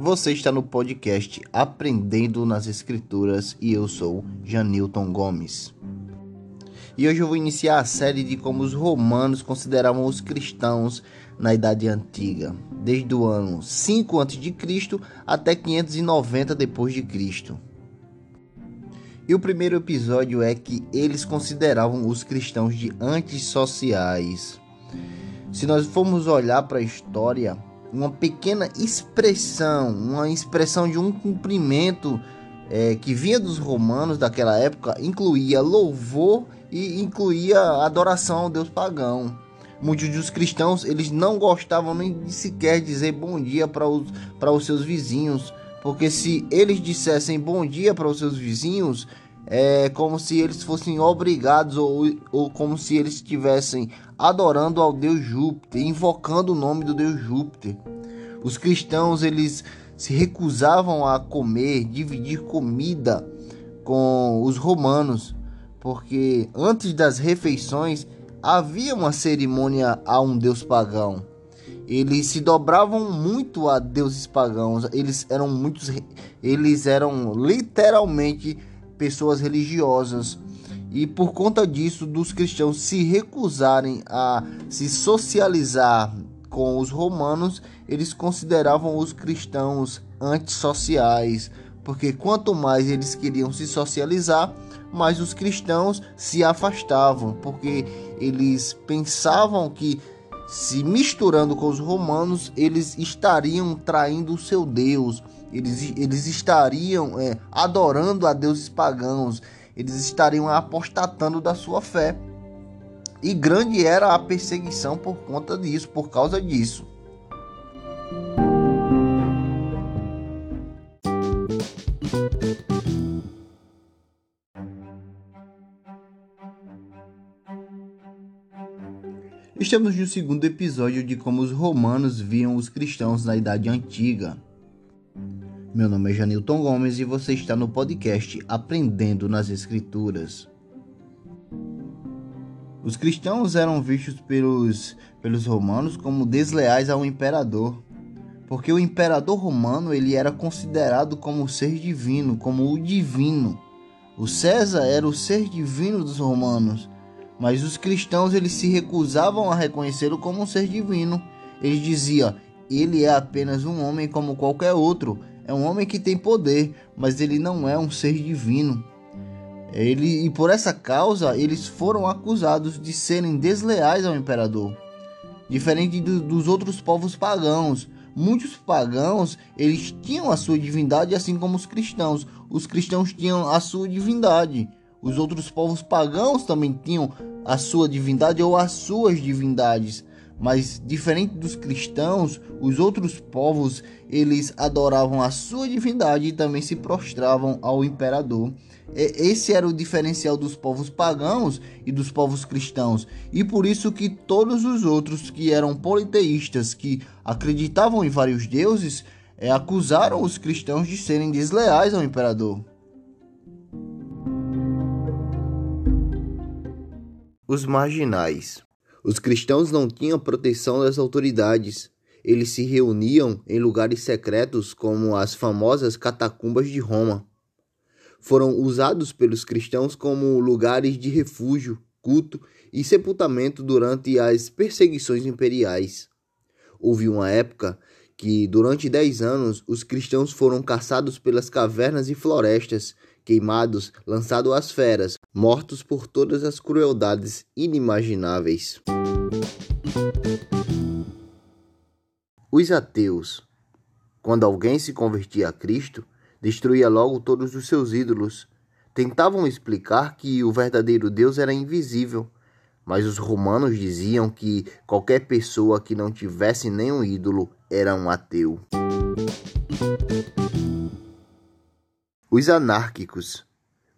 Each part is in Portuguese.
Você está no podcast Aprendendo nas Escrituras e eu sou Janilton Gomes. E hoje eu vou iniciar a série de como os romanos consideravam os cristãos na Idade Antiga, desde o ano 5 a.C. até 590 depois de Cristo. E o primeiro episódio é que eles consideravam os cristãos de antissociais. Se nós formos olhar para a história, uma pequena expressão, uma expressão de um cumprimento é, que vinha dos romanos daquela época, incluía louvor e incluía adoração ao deus pagão. Muitos dos cristãos eles não gostavam nem de sequer dizer bom dia para os, para os seus vizinhos, porque se eles dissessem bom dia para os seus vizinhos, é como se eles fossem obrigados ou, ou como se eles estivessem adorando ao deus Júpiter, invocando o nome do deus Júpiter. Os cristãos eles se recusavam a comer, dividir comida com os romanos, porque antes das refeições havia uma cerimônia a um deus pagão. Eles se dobravam muito a deuses pagãos. Eles eram muitos, eles eram literalmente pessoas religiosas. E por conta disso, dos cristãos se recusarem a se socializar com os romanos, eles consideravam os cristãos antissociais, porque quanto mais eles queriam se socializar, mais os cristãos se afastavam, porque eles pensavam que se misturando com os romanos, eles estariam traindo o seu Deus, eles, eles estariam é, adorando a deuses pagãos, eles estariam apostatando da sua fé. E grande era a perseguição por conta disso, por causa disso. Estamos no segundo episódio de como os romanos viam os cristãos na Idade Antiga. Meu nome é Janilton Gomes e você está no podcast Aprendendo nas Escrituras. Os cristãos eram vistos pelos, pelos romanos como desleais ao imperador, porque o imperador romano ele era considerado como o ser divino, como o divino. O César era o ser divino dos romanos, mas os cristãos eles se recusavam a reconhecê-lo como um ser divino. Eles diziam: ele é apenas um homem como qualquer outro é um homem que tem poder, mas ele não é um ser divino. Ele, e por essa causa, eles foram acusados de serem desleais ao imperador. Diferente do, dos outros povos pagãos, muitos pagãos eles tinham a sua divindade, assim como os cristãos. Os cristãos tinham a sua divindade. Os outros povos pagãos também tinham a sua divindade ou as suas divindades. Mas diferente dos cristãos, os outros povos eles adoravam a sua divindade e também se prostravam ao imperador. Esse era o diferencial dos povos pagãos e dos povos cristãos. E por isso que todos os outros que eram politeístas, que acreditavam em vários deuses, é, acusaram os cristãos de serem desleais ao imperador. Os marginais os cristãos não tinham proteção das autoridades. Eles se reuniam em lugares secretos, como as famosas catacumbas de Roma. Foram usados pelos cristãos como lugares de refúgio, culto e sepultamento durante as perseguições imperiais. Houve uma época que, durante dez anos, os cristãos foram caçados pelas cavernas e florestas, queimados, lançados às feras, mortos por todas as crueldades inimagináveis. Os ateus, quando alguém se convertia a Cristo, destruía logo todos os seus ídolos. Tentavam explicar que o verdadeiro Deus era invisível, mas os romanos diziam que qualquer pessoa que não tivesse nenhum ídolo era um ateu. Os anárquicos,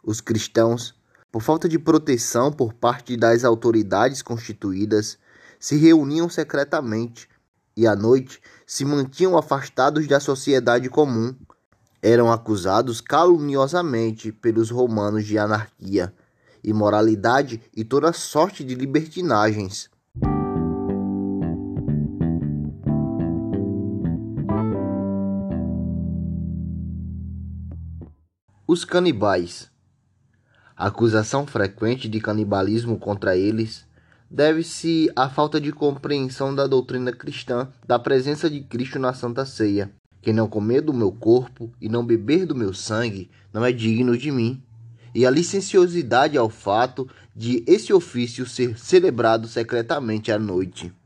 os cristãos, por falta de proteção por parte das autoridades constituídas, se reuniam secretamente e à noite se mantinham afastados da sociedade comum. Eram acusados caluniosamente pelos romanos de anarquia, imoralidade e toda sorte de libertinagens. Os canibais. A acusação frequente de canibalismo contra eles deve-se à falta de compreensão da doutrina cristã da presença de Cristo na Santa Ceia. Quem não comer do meu corpo e não beber do meu sangue não é digno de mim. E a licenciosidade ao fato de esse ofício ser celebrado secretamente à noite.